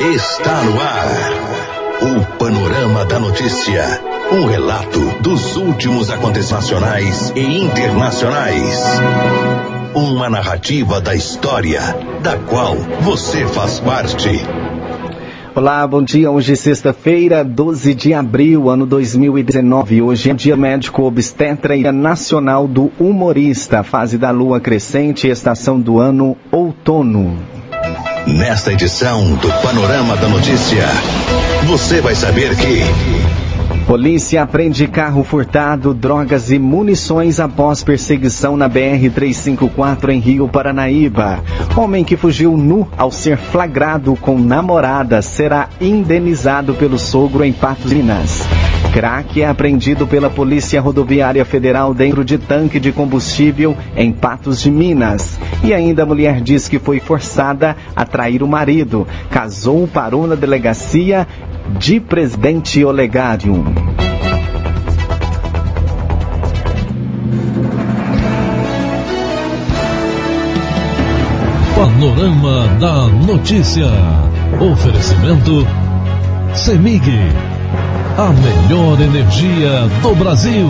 Está no ar. O Panorama da Notícia. Um relato dos últimos acontecimentos nacionais e internacionais. Uma narrativa da história, da qual você faz parte. Olá, bom dia. Hoje é sexta-feira, 12 de abril, ano 2019. Hoje é dia médico obstetra e nacional do humorista, fase da lua crescente, estação do ano outono. Nesta edição do Panorama da Notícia, você vai saber que. Polícia aprende carro furtado, drogas e munições após perseguição na BR-354 em Rio Paranaíba. Homem que fugiu nu ao ser flagrado com namorada será indenizado pelo sogro em Patos, Minas. Crack é apreendido pela Polícia Rodoviária Federal dentro de tanque de combustível em Patos de Minas. E ainda a mulher diz que foi forçada a trair o marido. Casou, parou na delegacia de Presidente Olegário. Panorama da Notícia. Oferecimento CEMIG. A melhor energia do Brasil.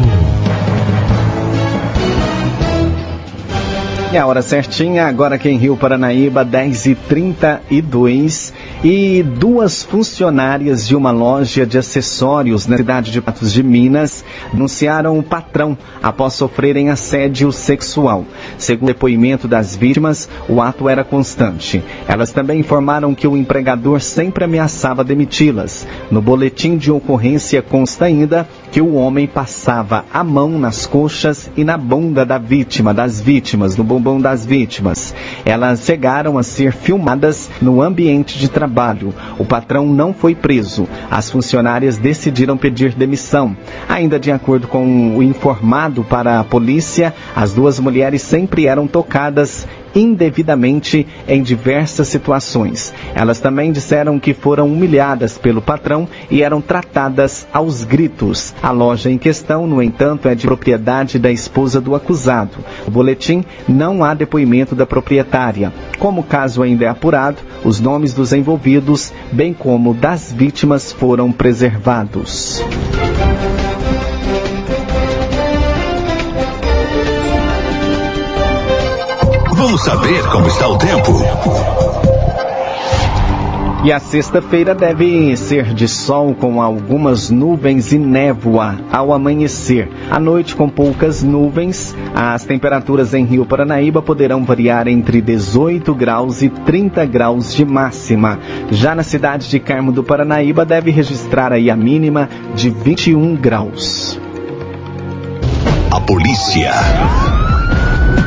E a hora certinha, agora aqui em Rio Paranaíba, 10h32. E duas funcionárias de uma loja de acessórios na cidade de Patos de Minas denunciaram o patrão após sofrerem assédio sexual. Segundo o depoimento das vítimas, o ato era constante. Elas também informaram que o empregador sempre ameaçava demiti-las. No boletim de ocorrência consta ainda que o homem passava a mão nas coxas e na bunda da vítima, das vítimas, no bumbum das vítimas. Elas chegaram a ser filmadas no ambiente de trabalho. O patrão não foi preso. As funcionárias decidiram pedir demissão. Ainda de acordo com o informado para a polícia, as duas mulheres sempre eram tocadas indevidamente em diversas situações. Elas também disseram que foram humilhadas pelo patrão e eram tratadas aos gritos. A loja em questão, no entanto, é de propriedade da esposa do acusado. O boletim não há depoimento da proprietária. Como o caso ainda é apurado, os nomes dos envolvidos, bem como das vítimas, foram preservados. Vamos saber como está o tempo. E a sexta-feira deve ser de sol com algumas nuvens e névoa ao amanhecer. À noite, com poucas nuvens, as temperaturas em Rio Paranaíba poderão variar entre 18 graus e 30 graus de máxima. Já na cidade de Carmo do Paranaíba, deve registrar aí a mínima de 21 graus. A polícia.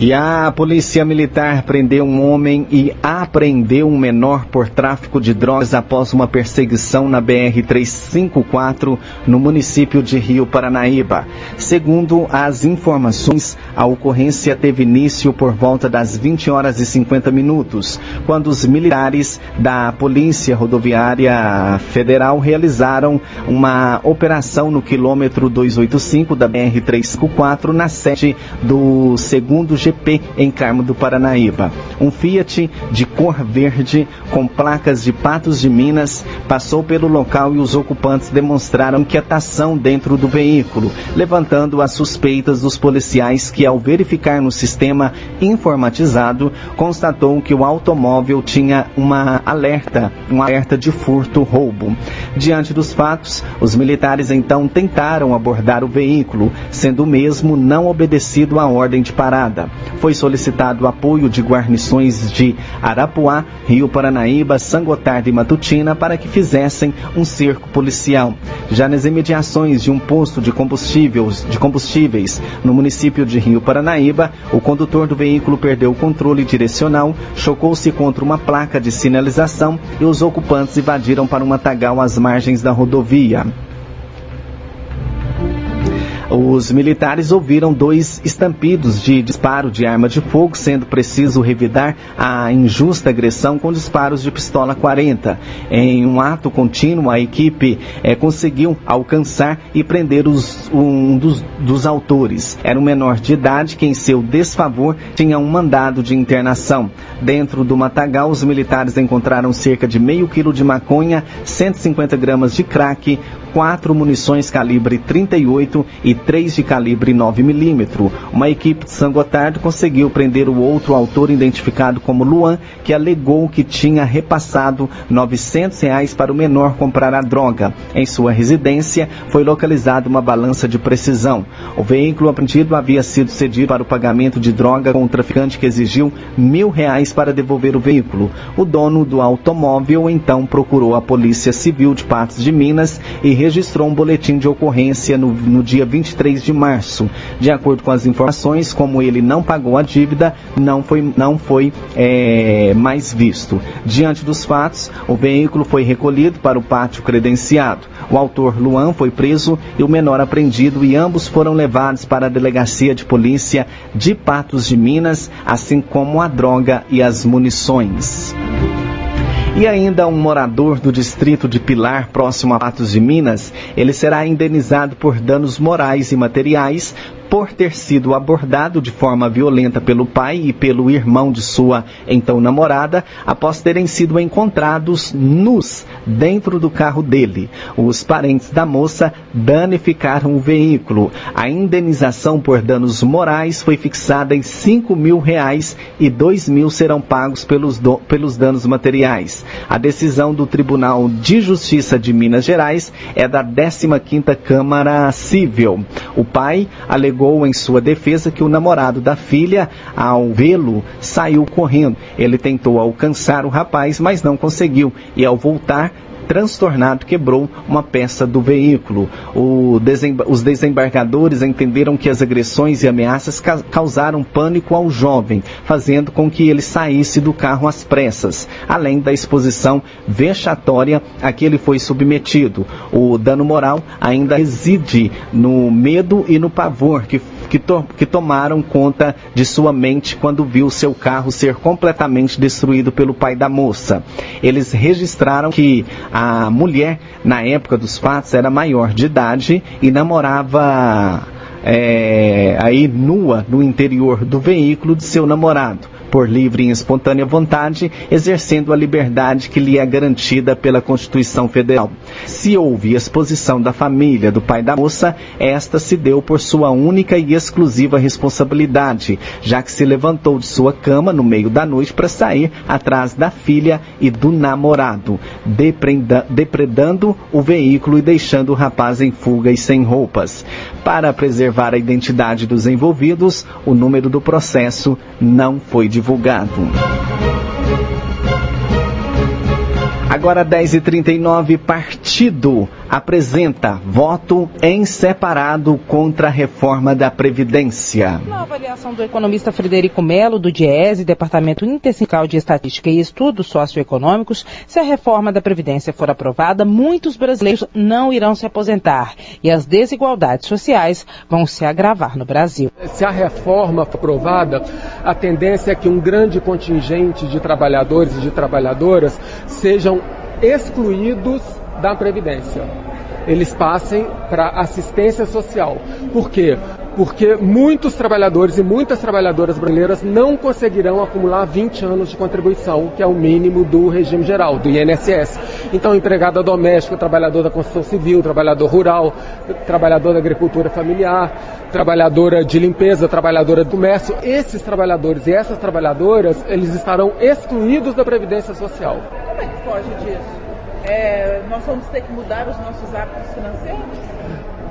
E a polícia militar prendeu um homem e apreendeu um menor por tráfico de drogas após uma perseguição na BR-354 no município de Rio Paranaíba. Segundo as informações, a ocorrência teve início por volta das 20 horas e 50 minutos, quando os militares da Polícia Rodoviária Federal realizaram uma operação no quilômetro 285 da BR-354 na sede do segundo GP em Carmo do Paranaíba. Um Fiat de cor verde com placas de Patos de Minas passou pelo local e os ocupantes demonstraram inquietação dentro do veículo, levantando as suspeitas dos policiais que, ao verificar no sistema informatizado, constatou que o automóvel tinha uma alerta, um alerta de furto roubo. Diante dos fatos, os militares então tentaram abordar o veículo, sendo o mesmo não obedecido à ordem de parada foi solicitado apoio de guarnições de Arapuá, Rio Paranaíba, Sangotardo e Matutina para que fizessem um cerco policial. Já nas imediações de um posto de combustíveis, de combustíveis no município de Rio Paranaíba, o condutor do veículo perdeu o controle direcional, chocou-se contra uma placa de sinalização e os ocupantes invadiram para um matagal às margens da rodovia. Os militares ouviram dois estampidos de disparo de arma de fogo, sendo preciso revidar a injusta agressão com disparos de pistola 40. Em um ato contínuo, a equipe eh, conseguiu alcançar e prender os, um dos, dos autores. Era um menor de idade que, em seu desfavor, tinha um mandado de internação. Dentro do matagal, os militares encontraram cerca de meio quilo de maconha, 150 gramas de crack, quatro munições calibre 38 e três de calibre 9 milímetro. Uma equipe de São Gotardo conseguiu prender o outro autor identificado como Luan, que alegou que tinha repassado 900 reais para o menor comprar a droga. Em sua residência foi localizada uma balança de precisão. O veículo apreendido havia sido cedido para o pagamento de droga com um traficante que exigiu mil reais para devolver o veículo. O dono do automóvel então procurou a Polícia Civil de Patos de Minas e registrou um boletim de ocorrência no, no dia 23 de março. De acordo com as informações, como ele não pagou a dívida, não foi, não foi é, mais visto. Diante dos fatos, o veículo foi recolhido para o pátio credenciado. O autor Luan foi preso e o menor apreendido e ambos foram levados para a delegacia de polícia de Patos de Minas, assim como a droga e as munições. E ainda um morador do distrito de Pilar, próximo a Patos de Minas, ele será indenizado por danos morais e materiais por ter sido abordado de forma violenta pelo pai e pelo irmão de sua então namorada, após terem sido encontrados nus dentro do carro dele. Os parentes da moça danificaram o veículo. A indenização por danos morais foi fixada em cinco mil reais e dois mil serão pagos pelos, do, pelos danos materiais. A decisão do Tribunal de Justiça de Minas Gerais é da 15ª Câmara Civil. O pai alegou em sua defesa que o namorado da filha, ao vê-lo, saiu correndo. Ele tentou alcançar o rapaz, mas não conseguiu e ao voltar transtornado, quebrou uma peça do veículo. Os desembargadores entenderam que as agressões e ameaças ca causaram pânico ao jovem, fazendo com que ele saísse do carro às pressas, além da exposição vexatória a que ele foi submetido. O dano moral ainda reside no medo e no pavor que que, to que tomaram conta de sua mente quando viu seu carro ser completamente destruído pelo pai da moça. Eles registraram que a mulher, na época dos fatos, era maior de idade e namorava é, aí nua no interior do veículo de seu namorado por livre e espontânea vontade, exercendo a liberdade que lhe é garantida pela Constituição Federal. Se houve exposição da família do pai da moça, esta se deu por sua única e exclusiva responsabilidade, já que se levantou de sua cama no meio da noite para sair atrás da filha e do namorado, depredando o veículo e deixando o rapaz em fuga e sem roupas. Para preservar a identidade dos envolvidos, o número do processo não foi divulgado. Agora 10h39, partido apresenta voto em separado contra a reforma da Previdência. Na avaliação do economista Frederico Melo, do DIESE, Departamento Intersindical de Estatística e Estudos Socioeconômicos, se a reforma da Previdência for aprovada, muitos brasileiros não irão se aposentar e as desigualdades sociais vão se agravar no Brasil. Se a reforma for aprovada, a tendência é que um grande contingente de trabalhadores e de trabalhadoras sejam excluídos da Previdência. Eles passem para assistência social. Por quê? Porque muitos trabalhadores e muitas trabalhadoras brasileiras não conseguirão acumular 20 anos de contribuição, que é o mínimo do regime geral, do INSS. Então, empregada doméstica, trabalhador da construção civil, trabalhador rural, trabalhador da agricultura familiar, trabalhadora de limpeza, trabalhadora do comércio, esses trabalhadores e essas trabalhadoras, eles estarão excluídos da Previdência Social. Foge disso? é, nós vamos ter que mudar os nossos hábitos financeiros?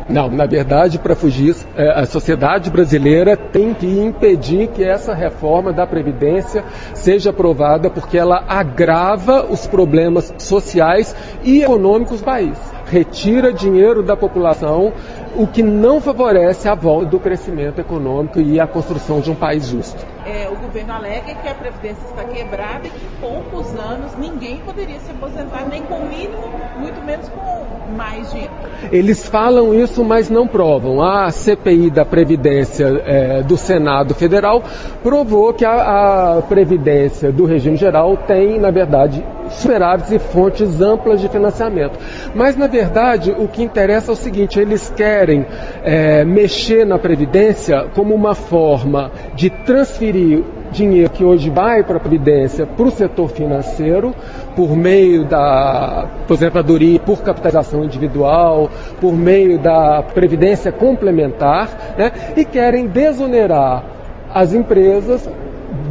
Não, na verdade, para fugir, é, a sociedade brasileira tem que impedir que essa reforma da Previdência seja aprovada, porque ela agrava os problemas sociais e econômicos do país. Retira dinheiro da população, o que não favorece a volta do crescimento econômico e a construção de um país justo. É, o governo alega que a Previdência está quebrada e que em poucos anos ninguém poderia se aposentar, nem com o mínimo, muito menos com mais dinheiro. Eles falam isso, mas não provam. A CPI da Previdência é, do Senado Federal provou que a, a Previdência do regime geral tem, na verdade, superávites e fontes amplas de financiamento. Mas, na verdade, o que interessa é o seguinte: eles querem é, mexer na Previdência como uma forma de transferir dinheiro que hoje vai para a Previdência para o setor financeiro, por meio da aposentadoria por capitalização individual, por meio da Previdência complementar, né, e querem desonerar as empresas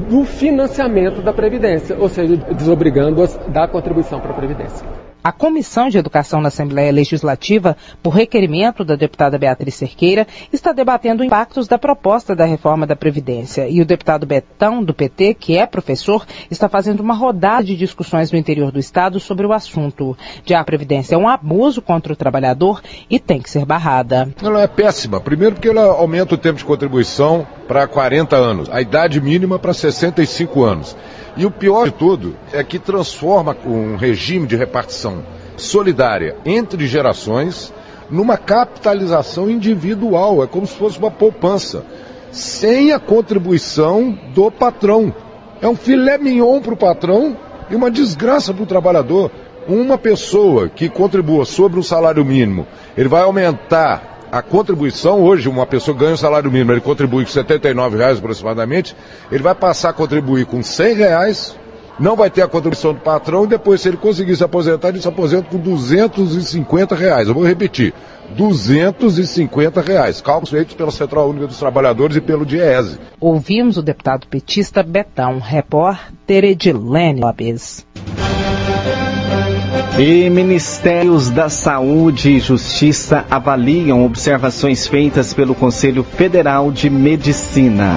do financiamento da Previdência, ou seja, desobrigando-as da contribuição para a Previdência. A Comissão de Educação na Assembleia Legislativa, por requerimento da deputada Beatriz Cerqueira, está debatendo impactos da proposta da reforma da Previdência. E o deputado Betão, do PT, que é professor, está fazendo uma rodada de discussões no interior do Estado sobre o assunto. Já a Previdência é um abuso contra o trabalhador e tem que ser barrada. Ela é péssima. Primeiro porque ela aumenta o tempo de contribuição para 40 anos, a idade mínima para 65 anos. E o pior de tudo é que transforma um regime de repartição solidária entre gerações numa capitalização individual. É como se fosse uma poupança, sem a contribuição do patrão. É um filé mignon para o patrão e uma desgraça para o trabalhador. Uma pessoa que contribua sobre o salário mínimo, ele vai aumentar a contribuição, hoje, uma pessoa ganha o salário mínimo, ele contribui com 79 reais aproximadamente, ele vai passar a contribuir com 100 reais, não vai ter a contribuição do patrão e depois, se ele conseguir se aposentar, ele se aposenta com 250 reais. Eu vou repetir, 250 reais. Cálculos feitos pela Central Única dos Trabalhadores e pelo DIESE. Ouvimos o deputado petista Betão, repórter Edilene Lopes. E Ministérios da Saúde e Justiça avaliam observações feitas pelo Conselho Federal de Medicina.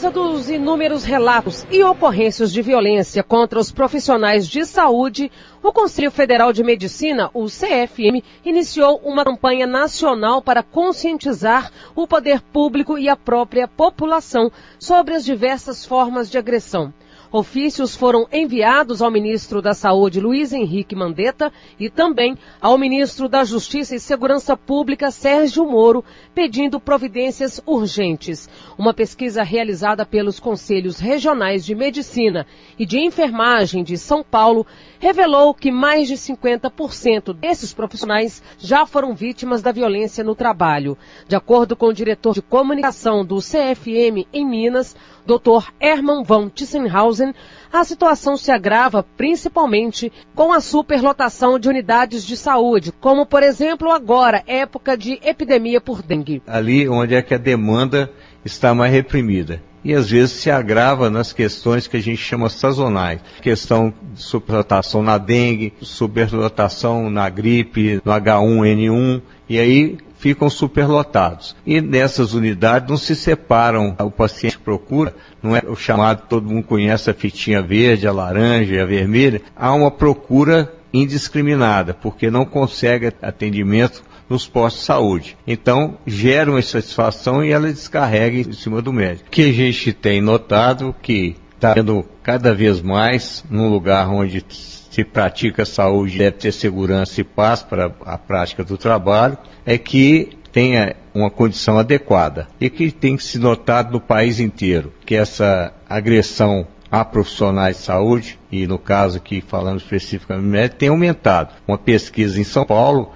Causa dos inúmeros relatos e ocorrências de violência contra os profissionais de saúde, o Conselho Federal de Medicina, o CFM, iniciou uma campanha nacional para conscientizar o poder público e a própria população sobre as diversas formas de agressão. Ofícios foram enviados ao ministro da Saúde, Luiz Henrique Mandetta, e também ao ministro da Justiça e Segurança Pública, Sérgio Moro, pedindo providências urgentes. Uma pesquisa realizada pelos Conselhos Regionais de Medicina e de Enfermagem de São Paulo revelou que mais de 50% desses profissionais já foram vítimas da violência no trabalho. De acordo com o diretor de comunicação do CFM em Minas, Dr. Hermann von Tissenhausen, a situação se agrava principalmente com a superlotação de unidades de saúde, como por exemplo agora, época de epidemia por dengue. Ali onde é que a demanda está mais reprimida e às vezes se agrava nas questões que a gente chama sazonais. Questão de superlotação na dengue, superlotação na gripe, no H1N1, e aí ficam superlotados. E nessas unidades não se separam, o paciente procura, não é o chamado, todo mundo conhece a fitinha verde, a laranja a vermelha, há uma procura indiscriminada, porque não consegue atendimento nos postos de saúde. Então, gera uma insatisfação e ela descarrega em cima do médico. O que a gente tem notado que está tendo cada vez mais num lugar onde se pratica saúde, deve ter segurança e paz para a prática do trabalho, é que tenha uma condição adequada e que tem que se notar no país inteiro que essa agressão a profissionais de saúde, e no caso aqui falando especificamente tem aumentado. Uma pesquisa em São Paulo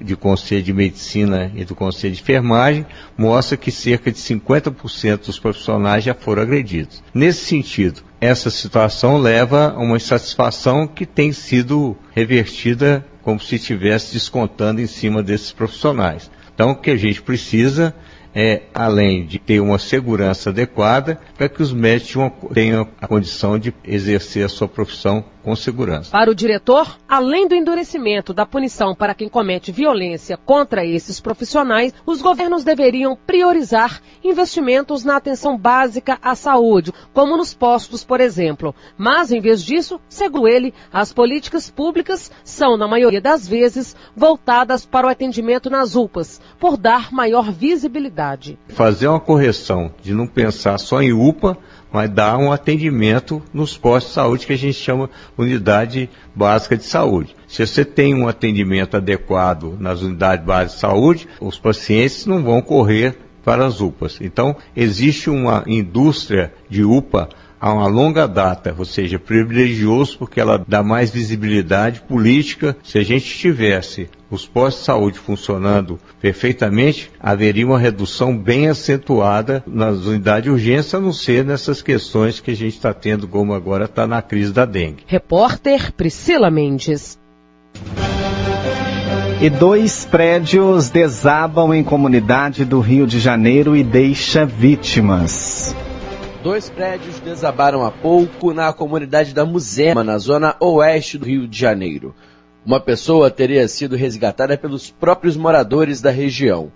de Conselho de Medicina e do Conselho de Enfermagem mostra que cerca de 50% dos profissionais já foram agredidos. Nesse sentido, essa situação leva a uma insatisfação que tem sido revertida como se estivesse descontando em cima desses profissionais. Então, o que a gente precisa é, além de ter uma segurança adequada, para que os médicos tenham a condição de exercer a sua profissão com segurança. Para o diretor, além do endurecimento da punição para quem comete violência contra esses profissionais, os governos deveriam priorizar investimentos na atenção básica à saúde, como nos postos, por exemplo. Mas, em vez disso, segundo ele, as políticas públicas são, na maioria das vezes, voltadas para o atendimento nas UPAs, por dar maior visibilidade. Fazer uma correção de não pensar só em UPA, mas dar um atendimento nos postos de saúde que a gente chama unidade básica de saúde. Se você tem um atendimento adequado nas unidades básicas de saúde, os pacientes não vão correr para as UPAs. Então, existe uma indústria de UPA há uma longa data, ou seja, privilegioso porque ela dá mais visibilidade política. Se a gente tivesse os postos de saúde funcionando perfeitamente, haveria uma redução bem acentuada nas unidades de urgência, a não ser nessas questões que a gente está tendo, como agora está na crise da dengue. Repórter Priscila Mendes. E dois prédios desabam em comunidade do Rio de Janeiro e deixa vítimas. Dois prédios desabaram há pouco na comunidade da Muzema, na zona oeste do Rio de Janeiro. Uma pessoa teria sido resgatada pelos próprios moradores da região.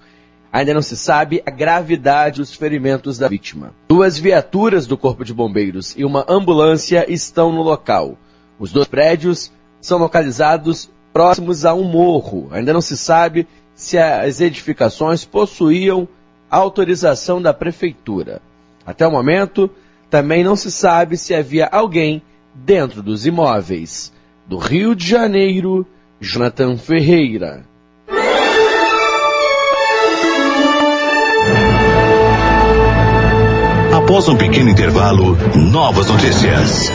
Ainda não se sabe a gravidade dos ferimentos da vítima. Duas viaturas do Corpo de Bombeiros e uma ambulância estão no local. Os dois prédios são localizados próximos a um morro. Ainda não se sabe se as edificações possuíam autorização da prefeitura. Até o momento, também não se sabe se havia alguém dentro dos imóveis. Do Rio de Janeiro, Jonathan Ferreira. Após um pequeno intervalo, novas notícias.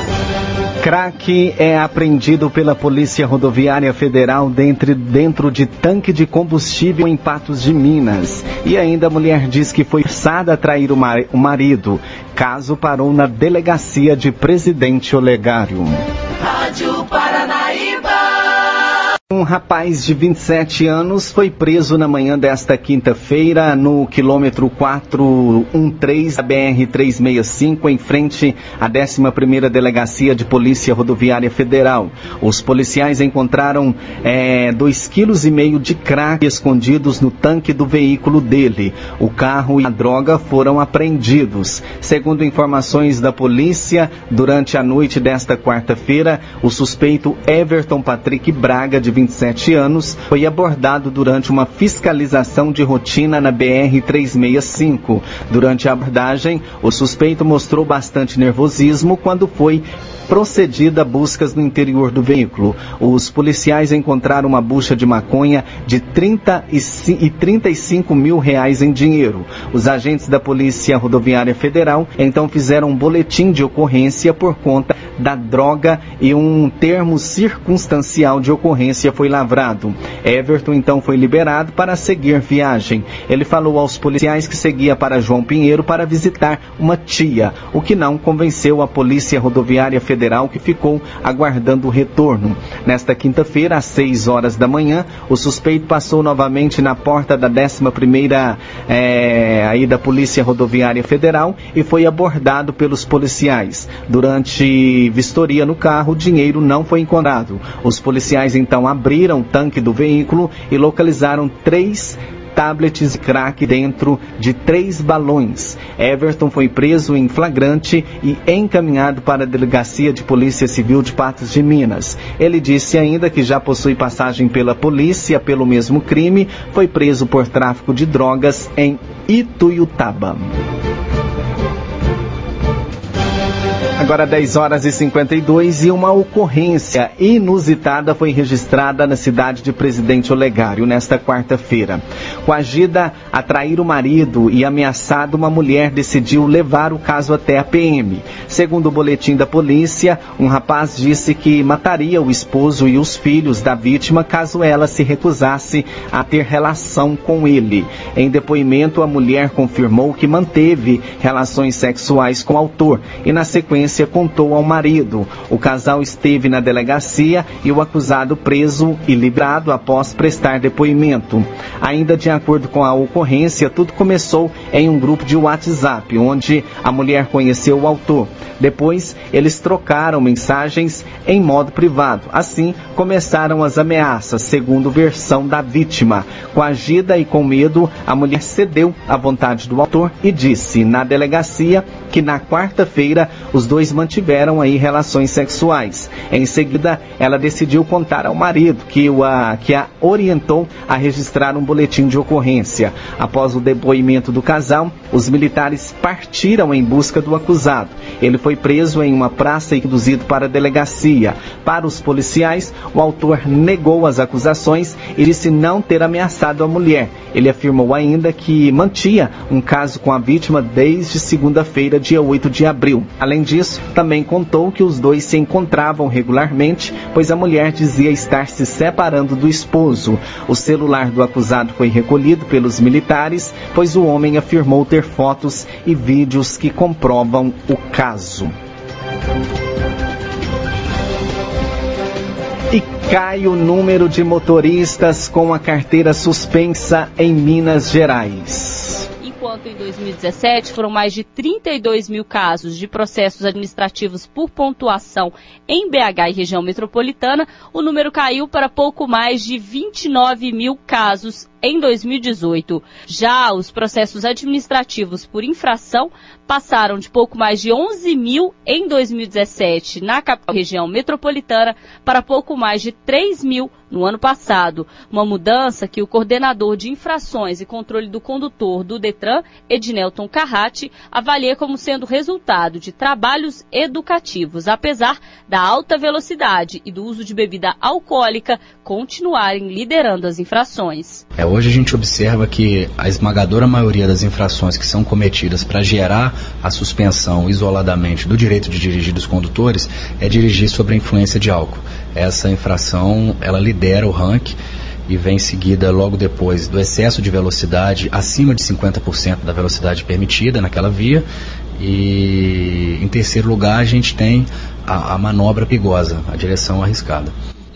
Crack é apreendido pela Polícia Rodoviária Federal dentro, dentro de tanque de combustível em Patos de Minas. E ainda a mulher diz que foi forçada a trair o, mar, o marido. Caso parou na delegacia de Presidente Olegário. Um rapaz de 27 anos foi preso na manhã desta quinta-feira no quilômetro 413 da BR-365, em frente à 11ª Delegacia de Polícia Rodoviária Federal. Os policiais encontraram 2,5 kg de crack escondidos no tanque do veículo dele. O carro e a droga foram apreendidos. Segundo informações da polícia, durante a noite desta quarta-feira, o suspeito Everton Patrick Braga, de 27 anos, foi abordado durante uma fiscalização de rotina na BR-365. Durante a abordagem, o suspeito mostrou bastante nervosismo quando foi procedida buscas no interior do veículo. Os policiais encontraram uma bucha de maconha de 30 e 35 mil reais em dinheiro. Os agentes da Polícia Rodoviária Federal então fizeram um boletim de ocorrência por conta da droga e um termo circunstancial de ocorrência foi lavrado. Everton então foi liberado para seguir viagem. Ele falou aos policiais que seguia para João Pinheiro para visitar uma tia, o que não convenceu a Polícia Rodoviária Federal que ficou aguardando o retorno. Nesta quinta-feira, às 6 horas da manhã, o suspeito passou novamente na porta da 11ª é, aí da Polícia Rodoviária Federal e foi abordado pelos policiais. Durante vistoria no carro, dinheiro não foi encontrado. Os policiais então abriram o tanque do veículo e localizaram três tablets crack dentro de três balões. Everton foi preso em flagrante e encaminhado para a Delegacia de Polícia Civil de Patos de Minas. Ele disse ainda que já possui passagem pela polícia pelo mesmo crime, foi preso por tráfico de drogas em Ituiutaba. Agora 10 horas e 52 e uma ocorrência inusitada foi registrada na cidade de Presidente Olegário nesta quarta-feira. Coagida a trair o marido e ameaçada, uma mulher decidiu levar o caso até a PM. Segundo o boletim da polícia, um rapaz disse que mataria o esposo e os filhos da vítima caso ela se recusasse a ter relação com ele. Em depoimento, a mulher confirmou que manteve relações sexuais com o autor e, na sequência, polícia contou ao marido. O casal esteve na delegacia e o acusado preso e livrado após prestar depoimento. Ainda de acordo com a ocorrência, tudo começou em um grupo de WhatsApp, onde a mulher conheceu o autor. Depois, eles trocaram mensagens em modo privado. Assim, começaram as ameaças, segundo versão da vítima. Coagida e com medo, a mulher cedeu à vontade do autor e disse na delegacia que na quarta-feira os dois mantiveram aí relações sexuais. Em seguida, ela decidiu contar ao marido que, o, a, que a orientou a registrar um boletim de ocorrência. Após o depoimento do casal, os militares partiram em busca do acusado. Ele foi preso em uma praça e conduzido para a delegacia. Para os policiais, o autor negou as acusações e disse não ter ameaçado a mulher. Ele afirmou ainda que mantinha um caso com a vítima desde segunda-feira, dia 8 de abril. Além disso, também contou que os dois se encontravam regularmente, pois a mulher dizia estar se separando do esposo. O celular do acusado foi recolhido pelos militares, pois o homem afirmou ter fotos e vídeos que comprovam o caso. E cai o número de motoristas com a carteira suspensa em Minas Gerais. Enquanto em 2017 foram mais de 32 mil casos de processos administrativos por pontuação em BH e região metropolitana, o número caiu para pouco mais de 29 mil casos em 2018. Já os processos administrativos por infração passaram de pouco mais de 11 mil em 2017 na capital região metropolitana para pouco mais de 3 mil no ano passado. Uma mudança que o coordenador de infrações e controle do condutor do Detran, Ednelton Carrati, avalia como sendo resultado de trabalhos educativos, apesar da alta velocidade e do uso de bebida alcoólica continuarem liderando as infrações. É, hoje a gente observa que a esmagadora maioria das infrações que são cometidas para gerar a suspensão isoladamente do direito de dirigir dos condutores é dirigir sob a influência de álcool. Essa infração, ela lidera o ranking e vem seguida logo depois do excesso de velocidade acima de 50% da velocidade permitida naquela via. E em terceiro lugar a gente tem a, a manobra perigosa, a direção arriscada.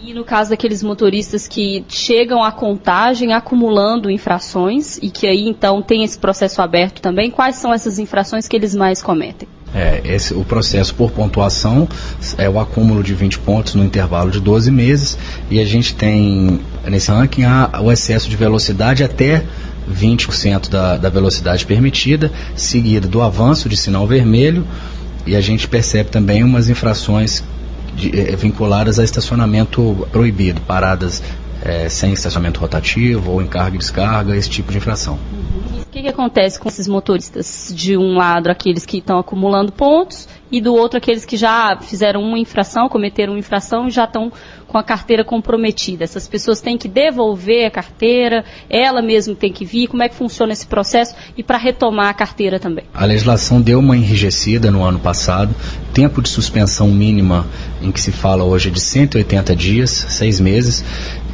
E no caso daqueles motoristas que chegam à contagem acumulando infrações e que aí então tem esse processo aberto também, quais são essas infrações que eles mais cometem? É, esse, o processo por pontuação é o acúmulo de 20 pontos no intervalo de 12 meses e a gente tem nesse ranking o excesso de velocidade até 20% da, da velocidade permitida, seguido do avanço de sinal vermelho e a gente percebe também umas infrações de, é, vinculadas a estacionamento proibido, paradas é, sem estacionamento rotativo ou em carga e descarga, esse tipo de infração. O que, que, acontece com esses motoristas? De um lado, aqueles que estão acumulando pontos, e do outro, aqueles que já fizeram uma infração, cometeram uma infração e já estão com a carteira comprometida. Essas pessoas têm que devolver a carteira, ela mesma tem que vir. Como é que funciona esse processo? E para retomar a carteira também? A legislação deu uma enrijecida no ano passado. Tempo de suspensão mínima em que se fala hoje é de 180 dias, seis meses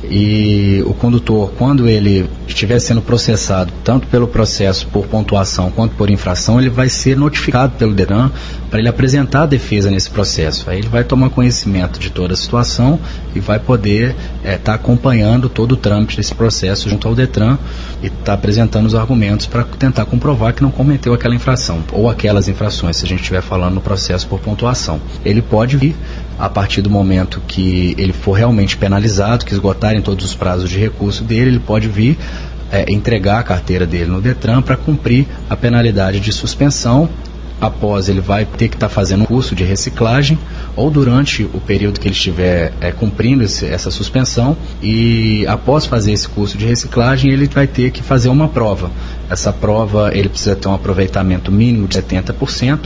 e o condutor, quando ele estiver sendo processado, tanto pelo processo por pontuação quanto por infração, ele vai ser notificado pelo DERAN para ele apresentar a defesa nesse processo. Aí ele vai tomar conhecimento de toda a situação e vai poder estar é, tá acompanhando todo o trâmite desse processo junto ao DETRAN e estar tá apresentando os argumentos para tentar comprovar que não cometeu aquela infração ou aquelas infrações, se a gente estiver falando no processo por pontuação. Ele pode vir a partir do momento que ele for realmente penalizado, que esgotarem todos os prazos de recurso dele, ele pode vir é, entregar a carteira dele no Detran para cumprir a penalidade de suspensão. Após ele vai ter que estar tá fazendo um curso de reciclagem ou durante o período que ele estiver é, cumprindo esse, essa suspensão e após fazer esse curso de reciclagem ele vai ter que fazer uma prova. Essa prova ele precisa ter um aproveitamento mínimo de 70%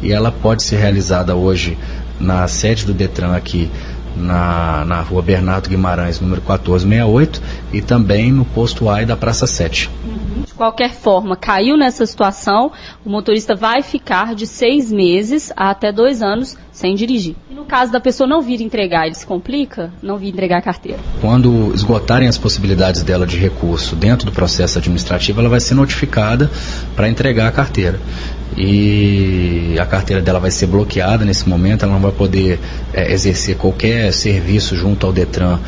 e ela pode ser realizada hoje na sede do Detran aqui na, na rua Bernardo Guimarães, número 1468, e também no posto AI da Praça 7. Uhum. De qualquer forma, caiu nessa situação, o motorista vai ficar de seis meses a até dois anos sem dirigir. E no caso da pessoa não vir entregar, ele se complica? Não vir entregar a carteira? Quando esgotarem as possibilidades dela de recurso dentro do processo administrativo, ela vai ser notificada para entregar a carteira. E a carteira dela vai ser bloqueada nesse momento, ela não vai poder é, exercer qualquer serviço junto ao Detran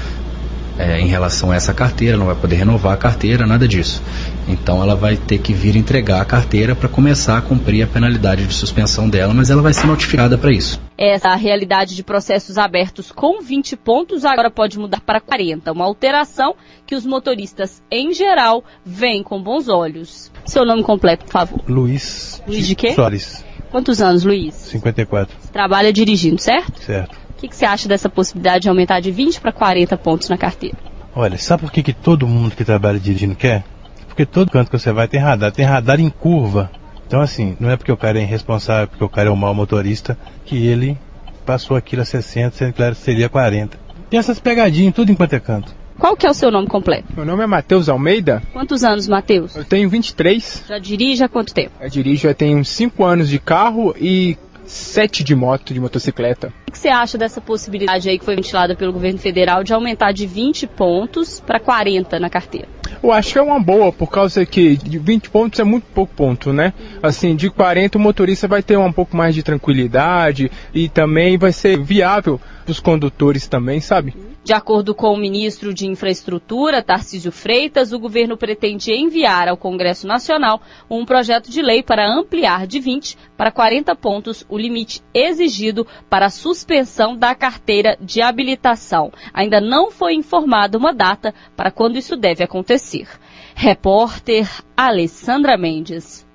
é, em relação a essa carteira, não vai poder renovar a carteira, nada disso. Então ela vai ter que vir entregar a carteira para começar a cumprir a penalidade de suspensão dela, mas ela vai ser notificada para isso. Essa realidade de processos abertos com 20 pontos agora pode mudar para 40, uma alteração que os motoristas em geral veem com bons olhos. Seu nome completo, por favor. Luiz. Luiz de quê? Soares. Quantos anos, Luiz? 54. Você trabalha dirigindo, certo? Certo. O que, que você acha dessa possibilidade de aumentar de 20 para 40 pontos na carteira? Olha, sabe por que, que todo mundo que trabalha dirigindo quer? Porque todo canto que você vai tem radar, tem radar em curva. Então assim, não é porque o cara é irresponsável, porque o cara é um mau motorista, que ele passou aquilo a 60, sendo que seria 40. Tem essas pegadinhas tudo enquanto é canto. Qual que é o seu nome completo? Meu nome é Matheus Almeida. Quantos anos, Matheus? Eu tenho 23. Já dirige há quanto tempo? Eu dirijo, eu tenho 5 anos de carro e 7 de moto, de motocicleta. O que você acha dessa possibilidade aí que foi ventilada pelo governo federal de aumentar de 20 pontos para 40 na carteira? Eu acho que é uma boa, por causa que de 20 pontos é muito pouco ponto, né? Assim, de 40 o motorista vai ter um pouco mais de tranquilidade e também vai ser viável para os condutores também, sabe? De acordo com o ministro de Infraestrutura, Tarcísio Freitas, o governo pretende enviar ao Congresso Nacional um projeto de lei para ampliar de 20 para 40 pontos o limite exigido para a suspensão da carteira de habilitação. Ainda não foi informada uma data para quando isso deve acontecer. Repórter Alessandra Mendes.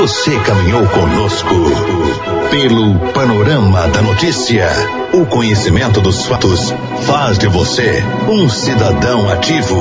Você caminhou conosco pelo panorama da notícia. O conhecimento dos fatos faz de você um cidadão ativo.